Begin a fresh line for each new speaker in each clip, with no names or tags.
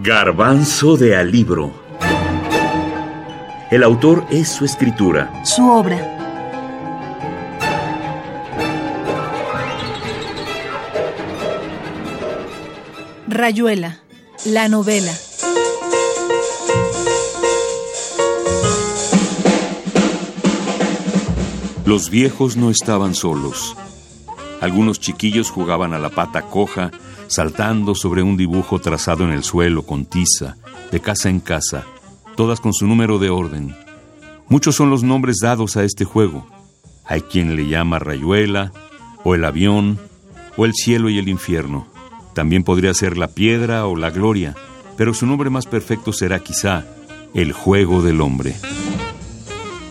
Garbanzo de Alibro. El autor es su escritura.
Su obra. Rayuela, la novela.
Los viejos no estaban solos. Algunos chiquillos jugaban a la pata coja, saltando sobre un dibujo trazado en el suelo con tiza, de casa en casa, todas con su número de orden. Muchos son los nombres dados a este juego. Hay quien le llama rayuela, o el avión, o el cielo y el infierno. También podría ser la piedra o la gloria, pero su nombre más perfecto será quizá el juego del hombre.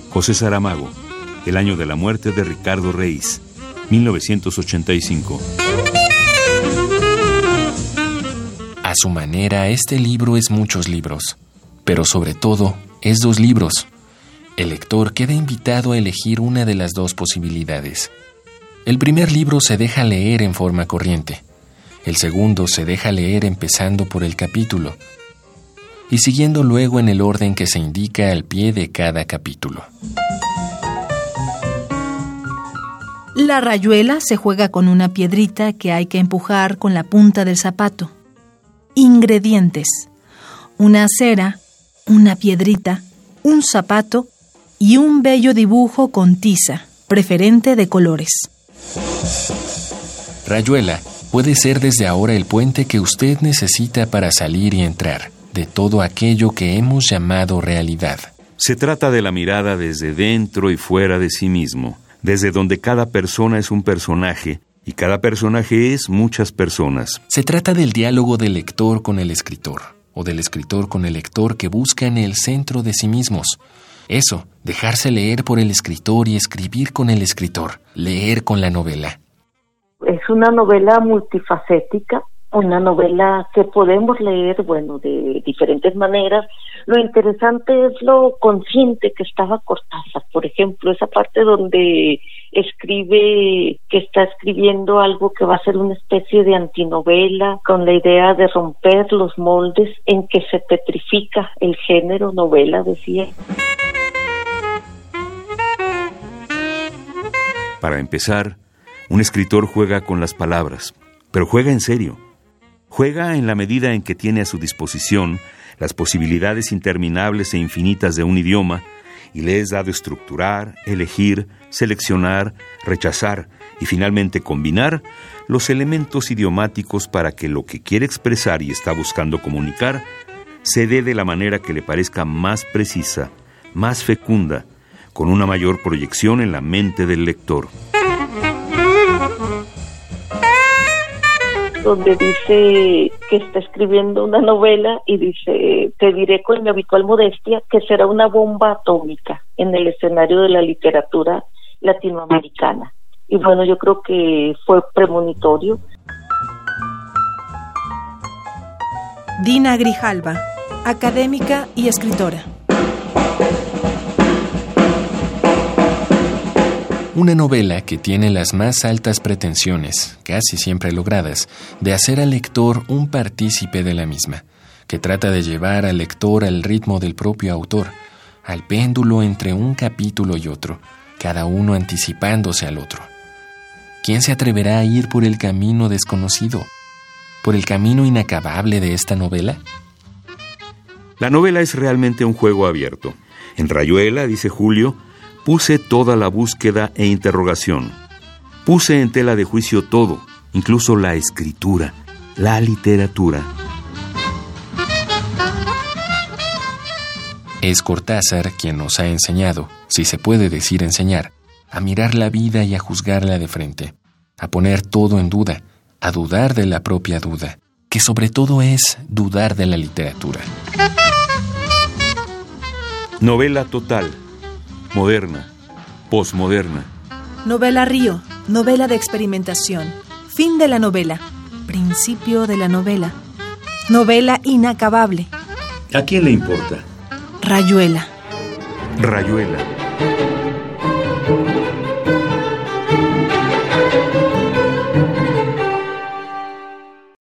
José Saramago, el año de la muerte de Ricardo Reis, 1985.
A su manera, este libro es muchos libros, pero sobre todo es dos libros. El lector queda invitado a elegir una de las dos posibilidades. El primer libro se deja leer en forma corriente. El segundo se deja leer empezando por el capítulo y siguiendo luego en el orden que se indica al pie de cada capítulo.
La rayuela se juega con una piedrita que hay que empujar con la punta del zapato. Ingredientes. Una cera, una piedrita, un zapato y un bello dibujo con tiza, preferente de colores.
Rayuela puede ser desde ahora el puente que usted necesita para salir y entrar de todo aquello que hemos llamado realidad.
Se trata de la mirada desde dentro y fuera de sí mismo desde donde cada persona es un personaje y cada personaje es muchas personas.
Se trata del diálogo del lector con el escritor, o del escritor con el lector que busca en el centro de sí mismos. Eso, dejarse leer por el escritor y escribir con el escritor, leer con la novela.
Es una novela multifacética una novela que podemos leer, bueno, de diferentes maneras. Lo interesante es lo consciente que estaba Cortázar, por ejemplo, esa parte donde escribe que está escribiendo algo que va a ser una especie de antinovela con la idea de romper los moldes en que se petrifica el género novela, decía.
Para empezar, un escritor juega con las palabras, pero juega en serio Juega en la medida en que tiene a su disposición las posibilidades interminables e infinitas de un idioma y le es dado estructurar, elegir, seleccionar, rechazar y finalmente combinar los elementos idiomáticos para que lo que quiere expresar y está buscando comunicar se dé de la manera que le parezca más precisa, más fecunda, con una mayor proyección en la mente del lector.
Donde dice que está escribiendo una novela y dice, te diré con mi habitual modestia que será una bomba atómica en el escenario de la literatura latinoamericana. Y bueno, yo creo que fue premonitorio.
Dina Grijalva, académica y escritora.
Una novela que tiene las más altas pretensiones, casi siempre logradas, de hacer al lector un partícipe de la misma, que trata de llevar al lector al ritmo del propio autor, al péndulo entre un capítulo y otro, cada uno anticipándose al otro. ¿Quién se atreverá a ir por el camino desconocido? ¿Por el camino inacabable de esta novela?
La novela es realmente un juego abierto. En Rayuela, dice Julio, Puse toda la búsqueda e interrogación. Puse en tela de juicio todo, incluso la escritura, la literatura.
Es Cortázar quien nos ha enseñado, si se puede decir enseñar, a mirar la vida y a juzgarla de frente, a poner todo en duda, a dudar de la propia duda, que sobre todo es dudar de la literatura.
Novela total moderna, posmoderna.
Novela Río, novela de experimentación. Fin de la novela, principio de la novela. Novela inacabable.
¿A quién le importa?
Rayuela.
Rayuela.